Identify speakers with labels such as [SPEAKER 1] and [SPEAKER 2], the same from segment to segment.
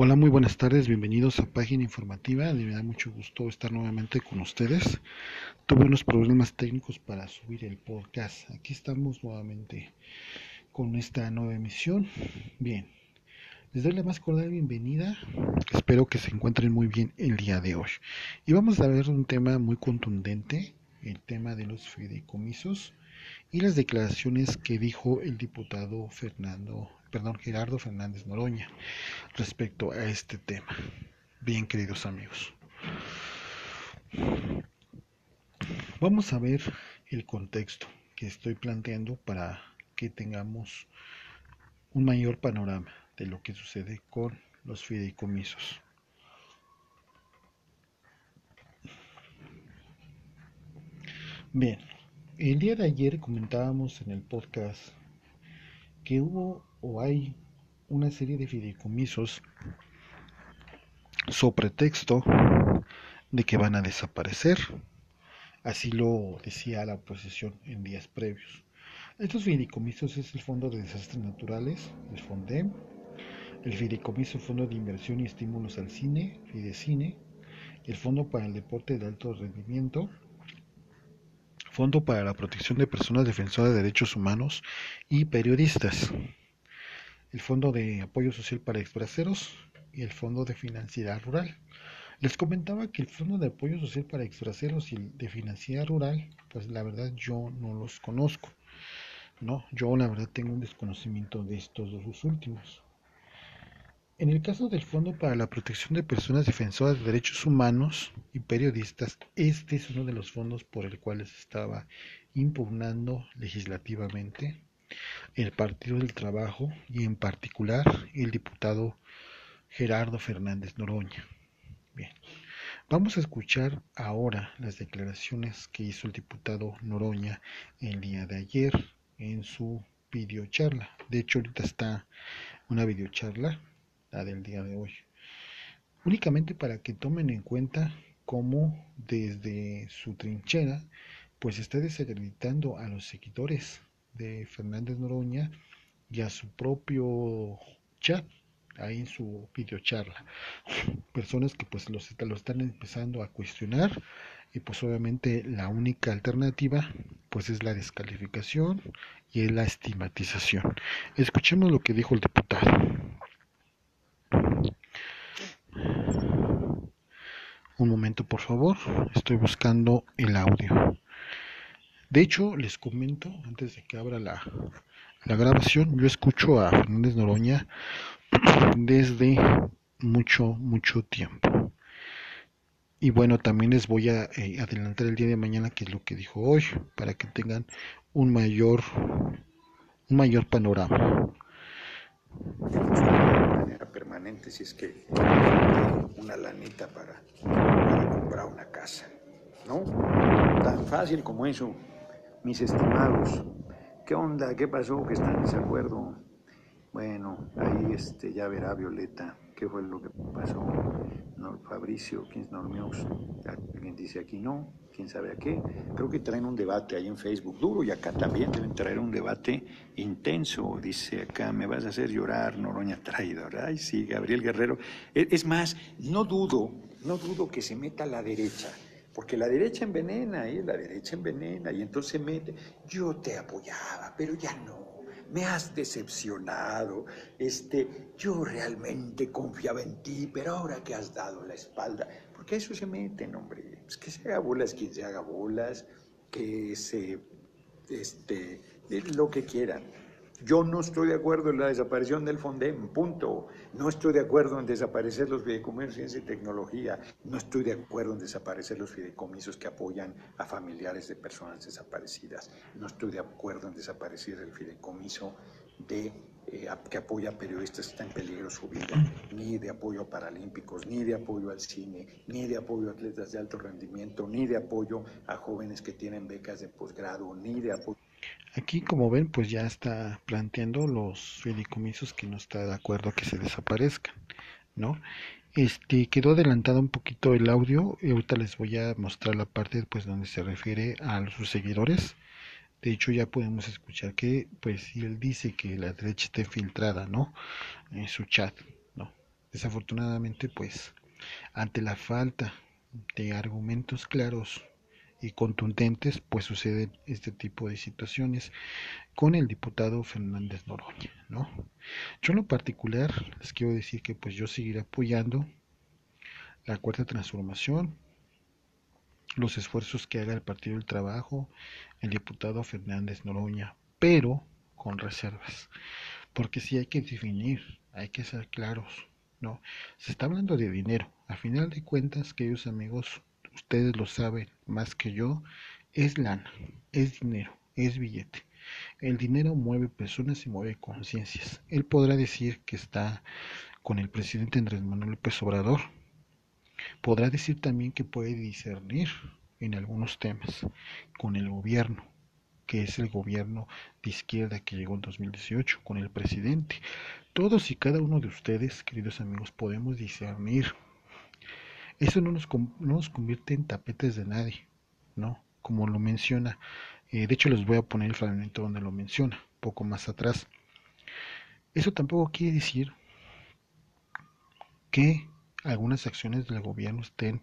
[SPEAKER 1] Hola, muy buenas tardes, bienvenidos a Página Informativa. Me da mucho gusto estar nuevamente con ustedes. Tuve unos problemas técnicos para subir el podcast. Aquí estamos nuevamente con esta nueva emisión. Bien, les doy la más cordial bienvenida. Espero que se encuentren muy bien el día de hoy. Y vamos a ver un tema muy contundente, el tema de los fideicomisos y las declaraciones que dijo el diputado Fernando perdón, Gerardo Fernández Noroña respecto a este tema. Bien, queridos amigos. Vamos a ver el contexto que estoy planteando para que tengamos un mayor panorama de lo que sucede con los fideicomisos. Bien, el día de ayer comentábamos en el podcast que hubo o hay una serie de fideicomisos sobre texto de que van a desaparecer. Así lo decía la oposición en días previos. Estos fideicomisos es el Fondo de Desastres Naturales, el FONDEM, el Fideicomiso Fondo de Inversión y Estímulos al Cine, Fidecine, el Fondo para el Deporte de Alto Rendimiento, Fondo para la Protección de Personas Defensoras de Derechos Humanos y Periodistas, el Fondo de Apoyo Social para Exbraceros y el Fondo de Financiera Rural. Les comentaba que el Fondo de Apoyo Social para Exbraceros y el de Financiera Rural, pues la verdad yo no los conozco. No, yo la verdad tengo un desconocimiento de estos dos últimos. En el caso del Fondo para la Protección de Personas Defensoras de Derechos Humanos y Periodistas, este es uno de los fondos por el cual se estaba impugnando legislativamente el Partido del Trabajo y en particular el diputado Gerardo Fernández Noroña. Bien, vamos a escuchar ahora las declaraciones que hizo el diputado Noroña el día de ayer en su videocharla. De hecho, ahorita está una videocharla la del día de hoy. Únicamente para que tomen en cuenta cómo desde su trinchera pues está desacreditando a los seguidores de Fernández Noroña y a su propio chat ahí en su videocharla. Personas que pues los, lo están empezando a cuestionar y pues obviamente la única alternativa pues es la descalificación y la estigmatización. Escuchemos lo que dijo el diputado Un momento, por favor. Estoy buscando el audio. De hecho, les comento, antes de que abra la, grabación, yo escucho a Fernández Noroña desde mucho, mucho tiempo. Y bueno, también les voy a eh, adelantar el día de mañana qué es lo que dijo hoy, para que tengan un mayor, un mayor panorama
[SPEAKER 2] permanente si es que una lanita para, comprar una casa. ¿No? Tan fácil como eso, mis estimados. ¿Qué onda? ¿Qué pasó? ¿Que están en desacuerdo? Bueno, ahí este, ya verá Violeta qué fue lo que pasó. No, Fabricio, ¿quién es Normeus? Alguien dice aquí no, quién sabe a qué. Creo que traen un debate ahí en Facebook duro y acá también deben traer un debate intenso. Dice acá, me vas a hacer llorar, Noroña traidor. Ay, sí, Gabriel Guerrero. E, es más, no dudo, no dudo que se meta a la derecha. Porque la derecha envenena, ¿eh? la derecha envenena, y entonces se mete. Yo te apoyaba, pero ya no me has decepcionado, este, yo realmente confiaba en ti, pero ahora que has dado la espalda, porque eso se meten, hombre, es que se haga bolas quien se haga bolas, que se, este, lo que quieran. Yo no estoy de acuerdo en la desaparición del FONDEM, punto. No estoy de acuerdo en desaparecer los fideicomisos de ciencia y tecnología. No estoy de acuerdo en desaparecer los fideicomisos que apoyan a familiares de personas desaparecidas. No estoy de acuerdo en desaparecer el fideicomiso de, eh, que apoya a periodistas que están en peligro su vida, ni de apoyo a paralímpicos, ni de apoyo al cine, ni de apoyo a atletas de alto rendimiento, ni de apoyo a jóvenes que tienen becas de posgrado, ni de apoyo
[SPEAKER 1] Aquí, como ven, pues ya está planteando los fideicomisos que no está de acuerdo que se desaparezcan, ¿no? Este quedó adelantado un poquito el audio y ahorita les voy a mostrar la parte pues donde se refiere a sus seguidores. De hecho ya podemos escuchar que pues si él dice que la derecha está infiltrada, ¿no? En su chat, ¿no? Desafortunadamente, pues, ante la falta de argumentos claros y contundentes, pues suceden este tipo de situaciones con el diputado Fernández Noroña, ¿no? Yo en lo particular les quiero decir que pues yo seguiré apoyando la cuarta transformación, los esfuerzos que haga el Partido del Trabajo, el diputado Fernández Noroña, pero con reservas, porque si hay que definir, hay que ser claros, ¿no? Se está hablando de dinero, a final de cuentas, queridos amigos, ustedes lo saben más que yo, es lana, es dinero, es billete. El dinero mueve personas y mueve conciencias. Él podrá decir que está con el presidente Andrés Manuel López Obrador. Podrá decir también que puede discernir en algunos temas con el gobierno, que es el gobierno de izquierda que llegó en 2018, con el presidente. Todos y cada uno de ustedes, queridos amigos, podemos discernir eso no nos, no nos convierte en tapetes de nadie, ¿no? Como lo menciona. Eh, de hecho, les voy a poner el fragmento donde lo menciona, poco más atrás. Eso tampoco quiere decir que algunas acciones del gobierno estén,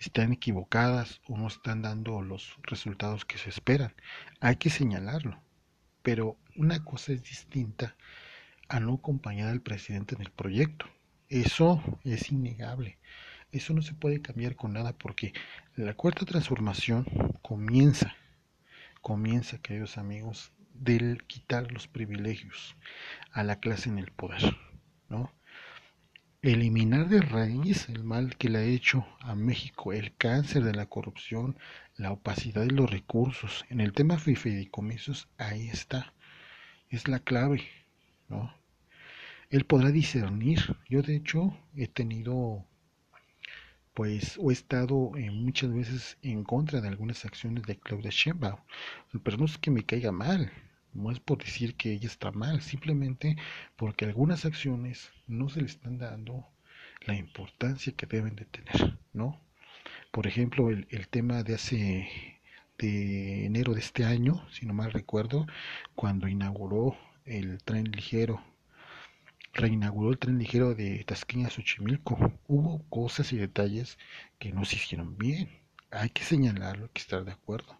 [SPEAKER 1] estén equivocadas o no están dando los resultados que se esperan. Hay que señalarlo. Pero una cosa es distinta a no acompañar al presidente en el proyecto. Eso es innegable. Eso no se puede cambiar con nada porque la cuarta transformación comienza, comienza, queridos amigos, del quitar los privilegios a la clase en el poder, ¿no? Eliminar de raíz el mal que le ha hecho a México, el cáncer de la corrupción, la opacidad de los recursos. En el tema de fideicomisos, ahí está. Es la clave, ¿no? Él podrá discernir. Yo, de hecho, he tenido pues he estado eh, muchas veces en contra de algunas acciones de Claudia Sheinbaum, pero no es que me caiga mal, no es por decir que ella está mal, simplemente porque algunas acciones no se le están dando la importancia que deben de tener, ¿no? Por ejemplo, el, el tema de hace de enero de este año, si no mal recuerdo, cuando inauguró el tren ligero reinauguró el tren ligero de Tasqueña a Xochimilco. Hubo cosas y detalles que no se hicieron bien. Hay que señalarlo, hay que estar de acuerdo.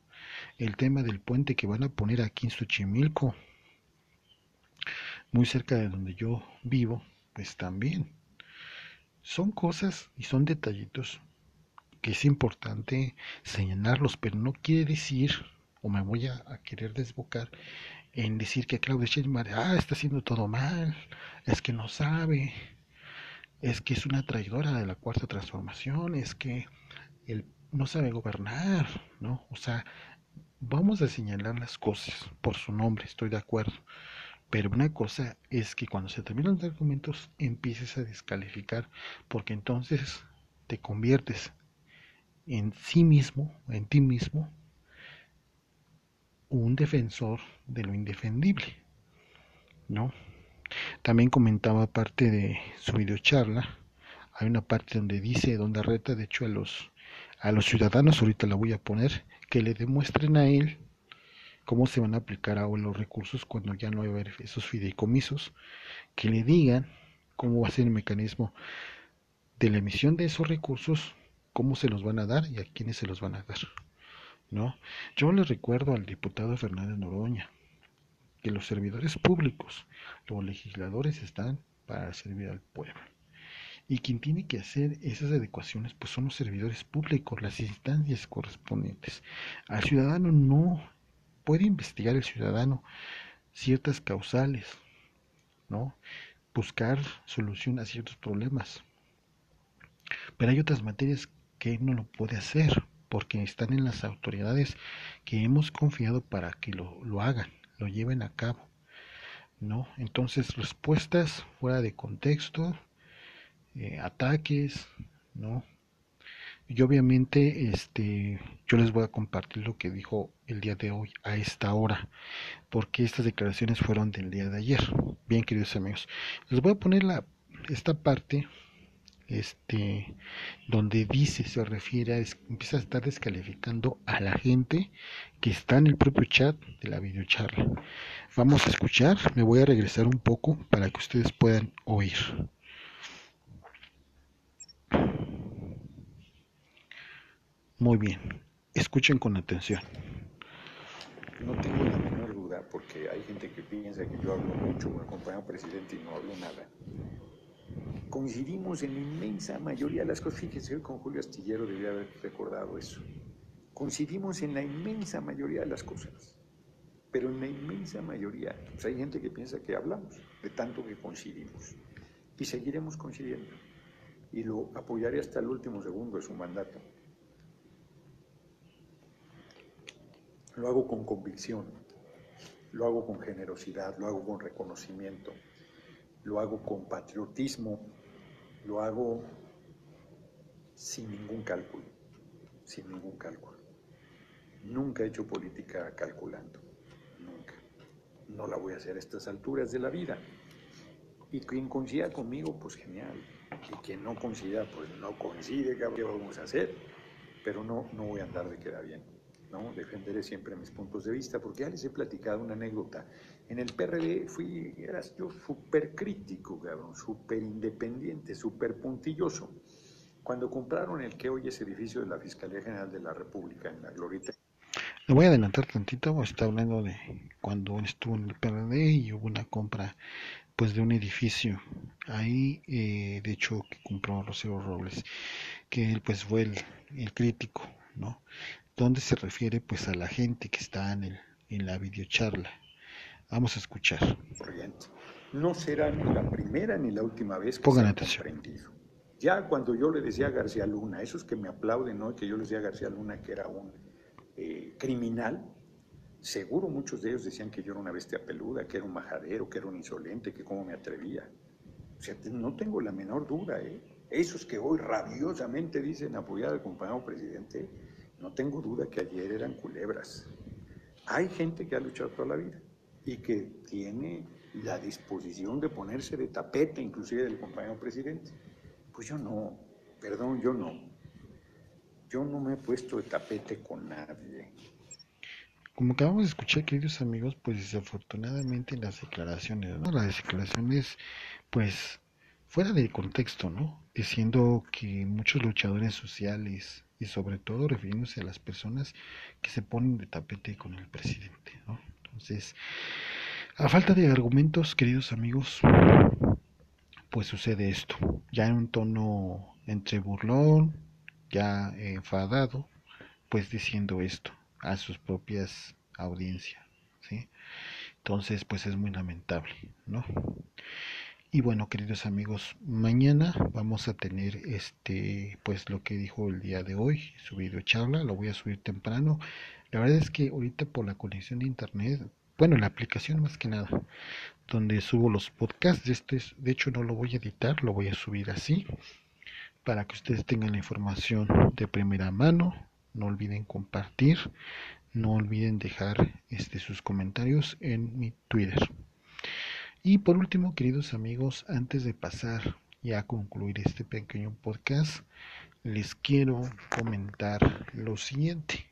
[SPEAKER 1] El tema del puente que van a poner aquí en Xochimilco, muy cerca de donde yo vivo, pues también. Son cosas y son detallitos que es importante señalarlos, pero no quiere decir, o me voy a, a querer desbocar, en decir que Claudia Sheinbaum ah, está haciendo todo mal, es que no sabe, es que es una traidora de la cuarta transformación, es que él no sabe gobernar, ¿no? O sea, vamos a señalar las cosas por su nombre, estoy de acuerdo. Pero una cosa es que cuando se terminan los argumentos empieces a descalificar, porque entonces te conviertes en sí mismo, en ti mismo, un defensor de lo indefendible, ¿no? También comentaba parte de su videocharla, hay una parte donde dice, donde reta de hecho a los a los ciudadanos, ahorita la voy a poner, que le demuestren a él cómo se van a aplicar ahora los recursos cuando ya no hay esos fideicomisos, que le digan cómo va a ser el mecanismo de la emisión de esos recursos, cómo se los van a dar y a quiénes se los van a dar. ¿No? Yo le recuerdo al diputado Fernández Noroña que los servidores públicos, los legisladores están para servir al pueblo. Y quien tiene que hacer esas adecuaciones pues son los servidores públicos, las instancias correspondientes. Al ciudadano no puede investigar el ciudadano ciertas causales, ¿no? Buscar solución a ciertos problemas. Pero hay otras materias que no lo puede hacer porque están en las autoridades que hemos confiado para que lo, lo hagan, lo lleven a cabo. ¿no? Entonces, respuestas fuera de contexto, eh, ataques, ¿no? Y obviamente, este, yo les voy a compartir lo que dijo el día de hoy a esta hora, porque estas declaraciones fueron del día de ayer. Bien, queridos amigos, les voy a poner la, esta parte este, donde dice, se refiere a, es, empieza a estar descalificando a la gente que está en el propio chat de la videocharla. Vamos a escuchar, me voy a regresar un poco para que ustedes puedan oír. Muy bien, escuchen con atención.
[SPEAKER 2] No tengo la menor duda porque hay gente que piensa que yo hablo mucho, me acompaña presidente y no hablo nada. Coincidimos en la inmensa mayoría de las cosas. Fíjense, con Julio Astillero debía haber recordado eso. Coincidimos en la inmensa mayoría de las cosas, pero en la inmensa mayoría. Pues hay gente que piensa que hablamos, de tanto que coincidimos. Y seguiremos coincidiendo. Y lo apoyaré hasta el último segundo de su mandato. Lo hago con convicción, lo hago con generosidad, lo hago con reconocimiento, lo hago con patriotismo, lo hago sin ningún cálculo, sin ningún cálculo. Nunca he hecho política calculando, nunca. No la voy a hacer a estas alturas de la vida. Y quien coincida conmigo, pues genial. Y quien no coincida, pues no coincide, ¿qué vamos a hacer? Pero no, no voy a andar de queda bien. ¿no? Defenderé siempre mis puntos de vista, porque ya les he platicado una anécdota. En el PRD fui, era yo súper crítico, cabrón, súper independiente, súper puntilloso. Cuando compraron el que hoy es edificio de la Fiscalía General de la República en la Glorita.
[SPEAKER 1] Le voy a adelantar tantito, está hablando de cuando estuvo en el PRD y hubo una compra pues de un edificio ahí, eh, de hecho que compró Rosero Robles, que él pues fue el, el crítico, ¿no? donde se refiere pues a la gente que está en, el, en la videocharla. Vamos a escuchar.
[SPEAKER 2] No será ni la primera ni la última vez que
[SPEAKER 1] Pongan
[SPEAKER 2] se
[SPEAKER 1] atención.
[SPEAKER 2] comprendido. Ya cuando yo le decía a García Luna, esos que me aplauden hoy, que yo le decía a García Luna que era un eh, criminal, seguro muchos de ellos decían que yo era una bestia peluda, que era un majadero, que era un insolente, que cómo me atrevía. O sea, no tengo la menor duda, ¿eh? Esos que hoy rabiosamente dicen apoyar al compañero presidente, no tengo duda que ayer eran culebras. Hay gente que ha luchado toda la vida y que tiene la disposición de ponerse de tapete, inclusive del compañero presidente. Pues yo no, perdón, yo no. Yo no me he puesto de tapete con nadie.
[SPEAKER 1] Como acabamos de escuchar, queridos amigos, pues desafortunadamente las declaraciones, ¿no? Las declaraciones, pues, fuera de contexto, ¿no? Diciendo que muchos luchadores sociales y sobre todo refiriéndose a las personas que se ponen de tapete con el presidente, ¿no? Entonces, a falta de argumentos, queridos amigos, pues sucede esto, ya en un tono entre burlón, ya enfadado, pues diciendo esto a sus propias audiencias, ¿sí? Entonces, pues es muy lamentable, ¿no? Y bueno, queridos amigos, mañana vamos a tener este, pues lo que dijo el día de hoy, su video charla, lo voy a subir temprano. La verdad es que ahorita por la conexión de internet, bueno, la aplicación más que nada, donde subo los podcasts, este es, de hecho no lo voy a editar, lo voy a subir así, para que ustedes tengan la información de primera mano. No olviden compartir, no olviden dejar este, sus comentarios en mi Twitter. Y por último, queridos amigos, antes de pasar ya a concluir este pequeño podcast, les quiero comentar lo siguiente.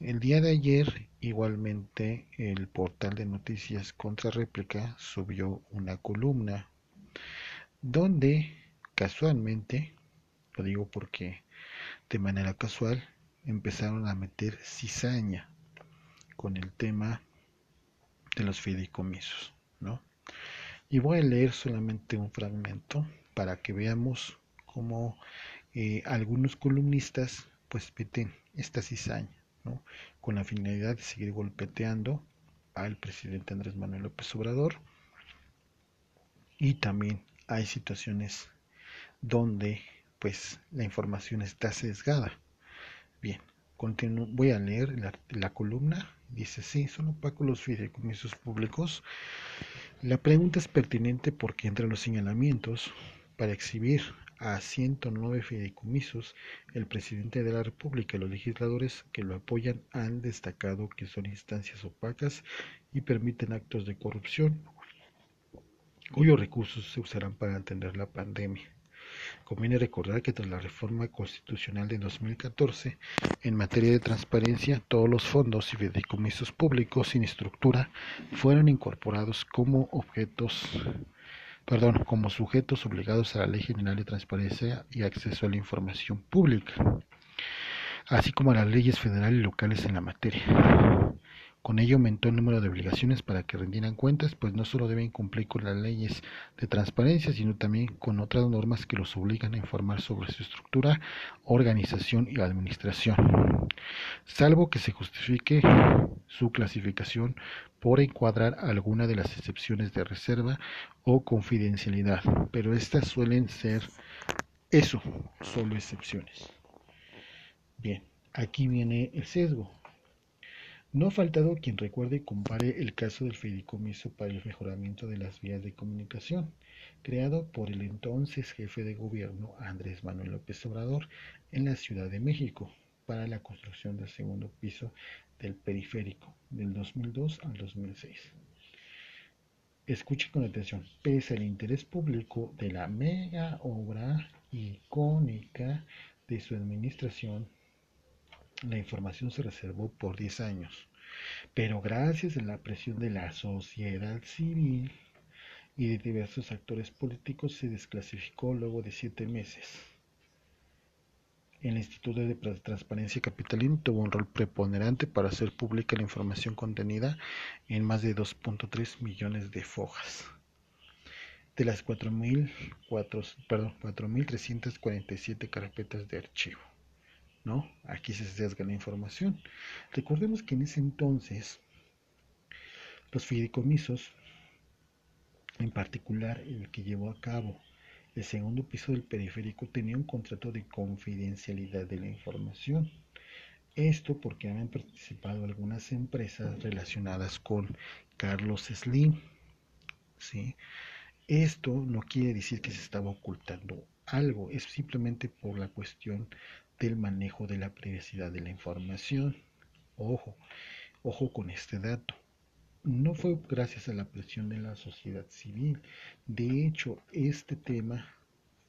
[SPEAKER 1] El día de ayer, igualmente, el portal de noticias Contra Réplica subió una columna donde casualmente, lo digo porque de manera casual, empezaron a meter cizaña con el tema de los fideicomisos. ¿no? Y voy a leer solamente un fragmento para que veamos cómo eh, algunos columnistas pues meten esta cizaña, Con la finalidad de seguir golpeteando al presidente Andrés Manuel López Obrador. Y también hay situaciones donde pues la información está sesgada. Bien, voy a leer la, la columna Dice, sí, son opacos los fideicomisos públicos. La pregunta es pertinente porque entre los señalamientos para exhibir a 109 fideicomisos, el presidente de la República y los legisladores que lo apoyan han destacado que son instancias opacas y permiten actos de corrupción cuyos recursos se usarán para atender la pandemia. Conviene recordar que tras la reforma constitucional de 2014, en materia de transparencia, todos los fondos y fideicomisos públicos sin estructura fueron incorporados como objetos perdón, como sujetos obligados a la Ley General de Transparencia y Acceso a la Información Pública. así como a las leyes federales y locales en la materia. Con ello aumentó el número de obligaciones para que rindieran cuentas, pues no solo deben cumplir con las leyes de transparencia, sino también con otras normas que los obligan a informar sobre su estructura, organización y administración, salvo que se justifique su clasificación por encuadrar alguna de las excepciones de reserva o confidencialidad, pero estas suelen ser eso, solo excepciones. Bien, aquí viene el sesgo. No ha faltado quien recuerde y compare el caso del fideicomiso para el mejoramiento de las vías de comunicación, creado por el entonces jefe de gobierno Andrés Manuel López Obrador en la Ciudad de México para la construcción del segundo piso del periférico del 2002 al 2006. Escuche con atención, pese al interés público de la mega obra icónica de su administración, la información se reservó por 10 años, pero gracias a la presión de la sociedad civil y de diversos actores políticos se desclasificó luego de 7 meses. El Instituto de Transparencia Capitalino tuvo un rol preponderante para hacer pública la información contenida en más de 2.3 millones de fojas. De las 4.347 carpetas de archivo. ¿No? Aquí se sesga la información. Recordemos que en ese entonces los fideicomisos, en particular el que llevó a cabo el segundo piso del periférico, tenía un contrato de confidencialidad de la información. Esto porque habían participado algunas empresas relacionadas con Carlos Slim. ¿sí? Esto no quiere decir que se estaba ocultando algo, es simplemente por la cuestión del manejo de la privacidad de la información. Ojo, ojo con este dato. No fue gracias a la presión de la sociedad civil. De hecho, este tema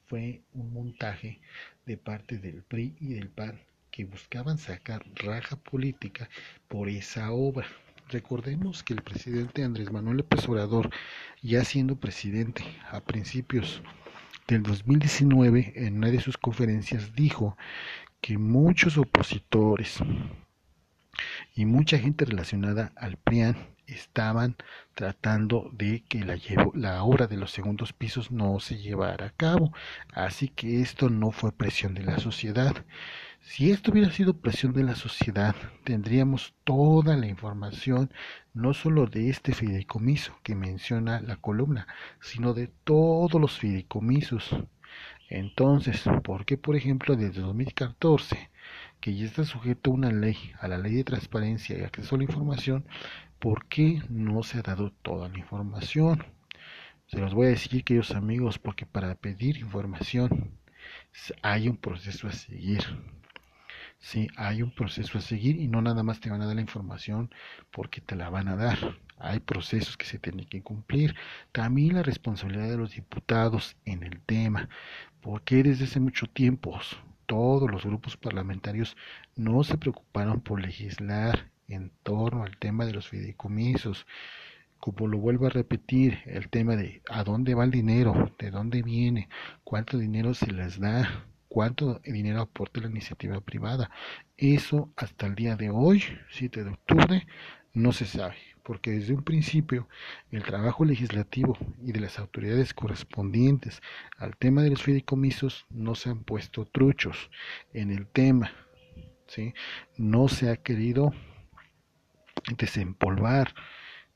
[SPEAKER 1] fue un montaje de parte del PRI y del PAN que buscaban sacar raja política por esa obra. Recordemos que el presidente Andrés Manuel López ya siendo presidente a principios del 2019, en una de sus conferencias dijo que muchos opositores y mucha gente relacionada al PRIAN estaban tratando de que la, obra de los segundos pisos no se llevara a cabo. Así que esto no fue presión de la sociedad. Si esto hubiera sido presión de la sociedad, tendríamos toda la información, no solo de este fideicomiso que menciona la columna, sino de todos los fideicomisos. Entonces, ¿por qué, por ejemplo, desde 2014, que ya está sujeto a una ley, a la ley de transparencia y acceso a la información, ¿por qué no se ha dado toda la información? Se los voy a decir, queridos amigos, porque para pedir información hay un proceso a seguir. Sí, hay un proceso a seguir y no nada más te van a dar la información porque te la van a dar. Hay procesos que se tienen que cumplir. También la responsabilidad de los diputados en el tema, porque desde hace mucho tiempo todos los grupos parlamentarios no se preocuparon por legislar en torno al tema de los fideicomisos. Como lo vuelvo a repetir, el tema de a dónde va el dinero, de dónde viene, cuánto dinero se les da, cuánto dinero aporta la iniciativa privada. Eso hasta el día de hoy, 7 de octubre, no se sabe, porque desde un principio el trabajo legislativo y de las autoridades correspondientes al tema de los fideicomisos no se han puesto truchos en el tema. ¿sí? No se ha querido desempolvar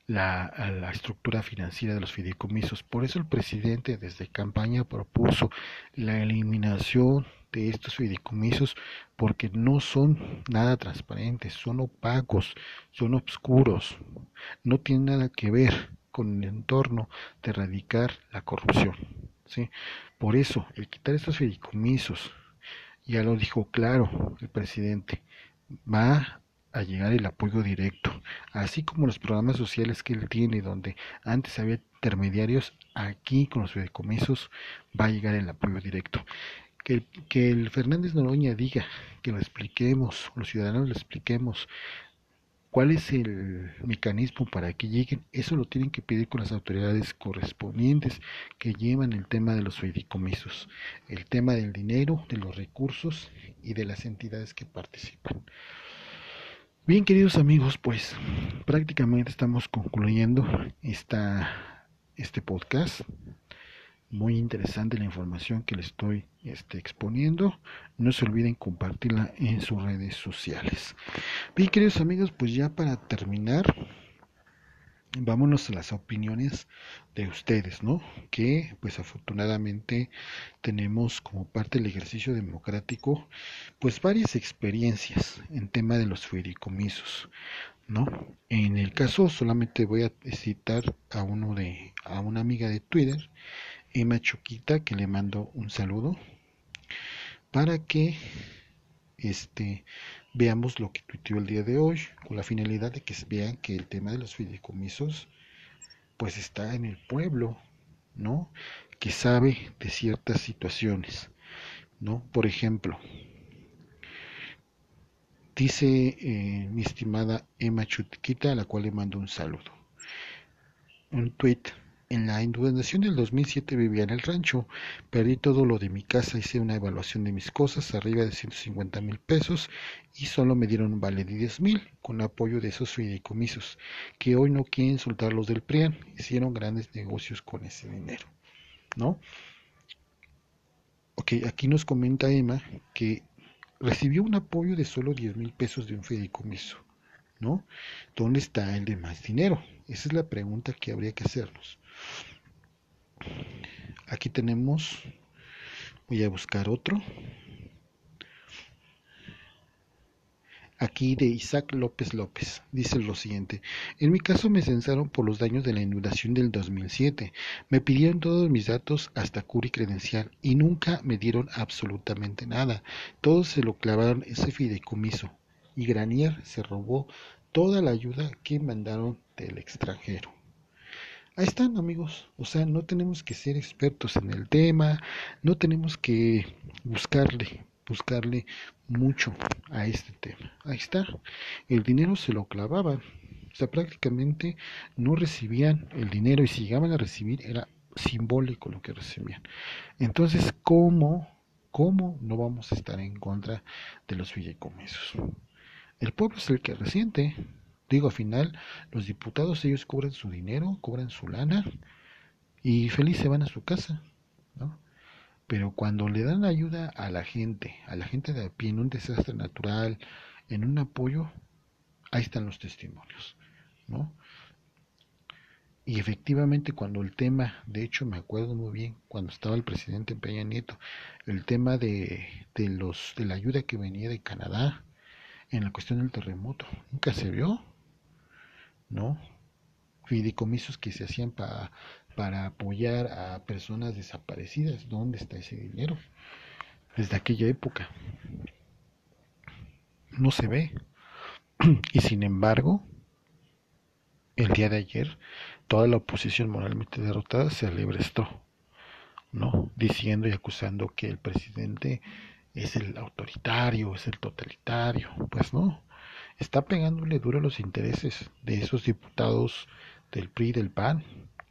[SPEAKER 1] la, la, estructura financiera de los fideicomisos. Por eso el presidente desde campaña propuso la eliminación de estos fideicomisos porque no son nada transparentes, son opacos, son oscuros, no tienen nada que ver con el entorno de erradicar la corrupción. ¿sí? Por eso, el quitar estos fideicomisos, ya lo dijo claro el presidente, va a llegar el apoyo directo, así como los programas sociales que él tiene, donde antes había intermediarios, aquí con los fideicomisos va a llegar el apoyo directo. Que el, que el Fernández Noroña diga, que lo expliquemos, los ciudadanos lo expliquemos, ¿Cuál es el mecanismo para que lleguen? Eso lo tienen que pedir con las autoridades correspondientes que llevan el tema de los fideicomisos, el tema del dinero, de los recursos y de las entidades que participan. Bien, queridos amigos, pues prácticamente estamos concluyendo esta, este podcast muy interesante la información que les estoy este, exponiendo. No se olviden compartirla en sus redes sociales. Bien, queridos amigos, pues ya para terminar, vámonos a las opiniones de ustedes, ¿no? Que pues afortunadamente tenemos como parte del ejercicio democrático pues varias experiencias en tema de los fideicomisos, ¿no? En el caso solamente voy a citar a uno de a una amiga de Twitter Emma Choquita, que le mando un saludo, para que este, veamos lo que tuiteó el día de hoy, con la finalidad de que vean que el tema de los fideicomisos, pues está en el pueblo, ¿no? Que sabe de ciertas situaciones, ¿no? Por ejemplo, dice eh, mi estimada Emma Choquita, a la cual le mando un saludo. Un tweet en la inundación del 2007 vivía en el rancho. Perdí todo lo de mi casa, hice una evaluación de mis cosas, arriba de 150 mil pesos, y solo me dieron un vale de 10 mil, con apoyo de esos fideicomisos, que hoy no quieren soltar los del PRIAN. Hicieron grandes negocios con ese dinero. ¿No? Ok, aquí nos comenta Emma que recibió un apoyo de solo 10 mil pesos de un fideicomiso. ¿No? ¿Dónde está el demás dinero? Esa es la pregunta que habría que hacernos. Aquí tenemos, voy a buscar otro. Aquí de Isaac López López. Dice lo siguiente. En mi caso me censaron por los daños de la inundación del 2007. Me pidieron todos mis datos hasta curi credencial y nunca me dieron absolutamente nada. Todos se lo clavaron ese fideicomiso. Y Granier se robó toda la ayuda que mandaron del extranjero. Ahí están amigos, o sea, no tenemos que ser expertos en el tema, no tenemos que buscarle, buscarle mucho a este tema. Ahí está, el dinero se lo clavaban, o sea, prácticamente no recibían el dinero y si llegaban a recibir era simbólico lo que recibían. Entonces, ¿cómo, cómo no vamos a estar en contra de los fideicomisos? El pueblo es el que resiente, Digo, al final, los diputados, ellos cobran su dinero, cobran su lana y feliz se van a su casa, ¿no? Pero cuando le dan ayuda a la gente, a la gente de a pie en un desastre natural, en un apoyo, ahí están los testimonios, ¿no? Y efectivamente cuando el tema, de hecho me acuerdo muy bien, cuando estaba el presidente Peña Nieto, el tema de, de, los, de la ayuda que venía de Canadá en la cuestión del terremoto, nunca se vio, ¿no? Fideicomisos que se hacían para, para apoyar a personas desaparecidas. ¿Dónde está ese dinero? Desde aquella época. No se ve. Y sin embargo, el día de ayer, toda la oposición moralmente derrotada se alebrestó, ¿no? Diciendo y acusando que el presidente es el autoritario, es el totalitario. Pues no, está pegándole duro a los intereses de esos diputados del PRI y del PAN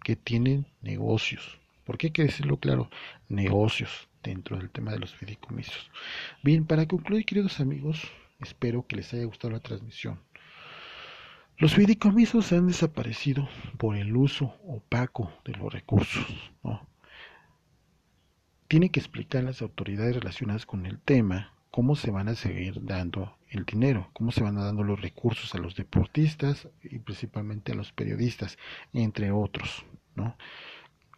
[SPEAKER 1] que tienen negocios. Porque hay que decirlo claro, negocios dentro del tema de los fideicomisos. Bien, para concluir, queridos amigos, espero que les haya gustado la transmisión. Los fideicomisos han desaparecido por el uso opaco de los recursos. ¿no? Tiene que explicar las autoridades relacionadas con el tema cómo se van a seguir dando el dinero, cómo se van dando los recursos a los deportistas y principalmente a los periodistas, entre otros, ¿no?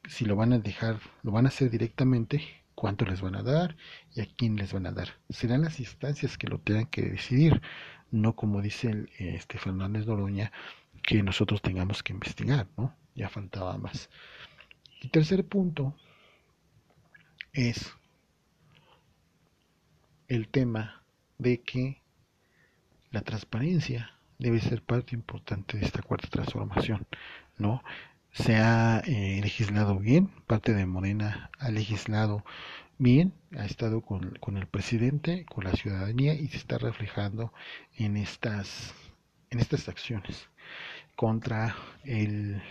[SPEAKER 1] Si lo van a dejar, lo van a hacer directamente, cuánto les van a dar y a quién les van a dar. Serán las instancias que lo tengan que decidir, no como dice este Fernández Doroña, que nosotros tengamos que investigar, ¿no? Ya faltaba más. Y tercer punto es el tema de que la transparencia debe ser parte importante de esta cuarta transformación, ¿no? Se ha eh, legislado bien, parte de Morena ha legislado bien, ha estado con, con, el presidente, con la ciudadanía y se está reflejando en estas en estas acciones contra el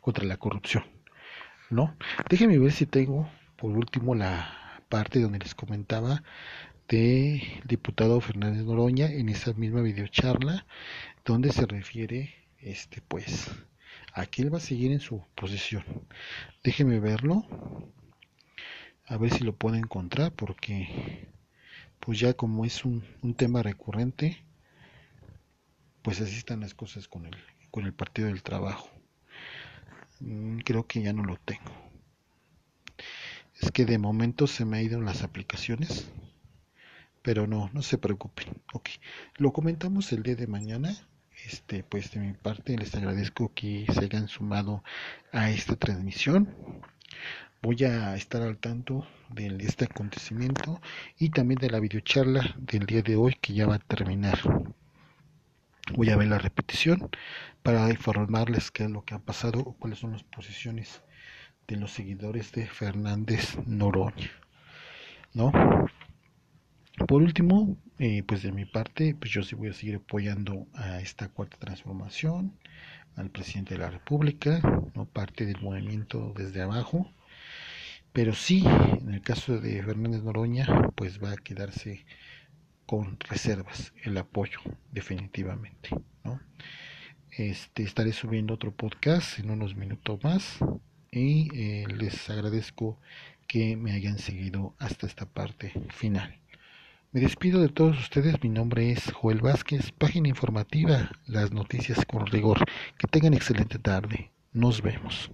[SPEAKER 1] contra la corrupción. ¿No? Déjenme ver si tengo por último la parte donde les comentaba del diputado Fernández Noroña en esa misma videocharla donde se refiere este pues a que él va a seguir en su posición. Déjenme verlo. A ver si lo puedo encontrar porque pues ya como es un, un tema recurrente pues así están las cosas con el, con el Partido del Trabajo. Mm, creo que ya no lo tengo. Es que de momento se me han ido las aplicaciones, pero no, no se preocupen. Ok, lo comentamos el día de mañana. Este, pues de mi parte les agradezco que se hayan sumado a esta transmisión. Voy a estar al tanto de este acontecimiento y también de la videocharla del día de hoy que ya va a terminar. Voy a ver la repetición para informarles qué es lo que ha pasado o cuáles son las posiciones de los seguidores de Fernández Noroña. ¿No? Por último, eh, pues de mi parte, pues yo sí voy a seguir apoyando a esta cuarta transformación, al presidente de la República, no parte del movimiento desde abajo, pero sí, en el caso de Fernández Noroña, pues va a quedarse con reservas el apoyo definitivamente ¿no? este estaré subiendo otro podcast en unos minutos más y eh, les agradezco que me hayan seguido hasta esta parte final me despido de todos ustedes. Mi nombre es Joel Vázquez. Página informativa las noticias con rigor. Que tengan excelente tarde. Nos vemos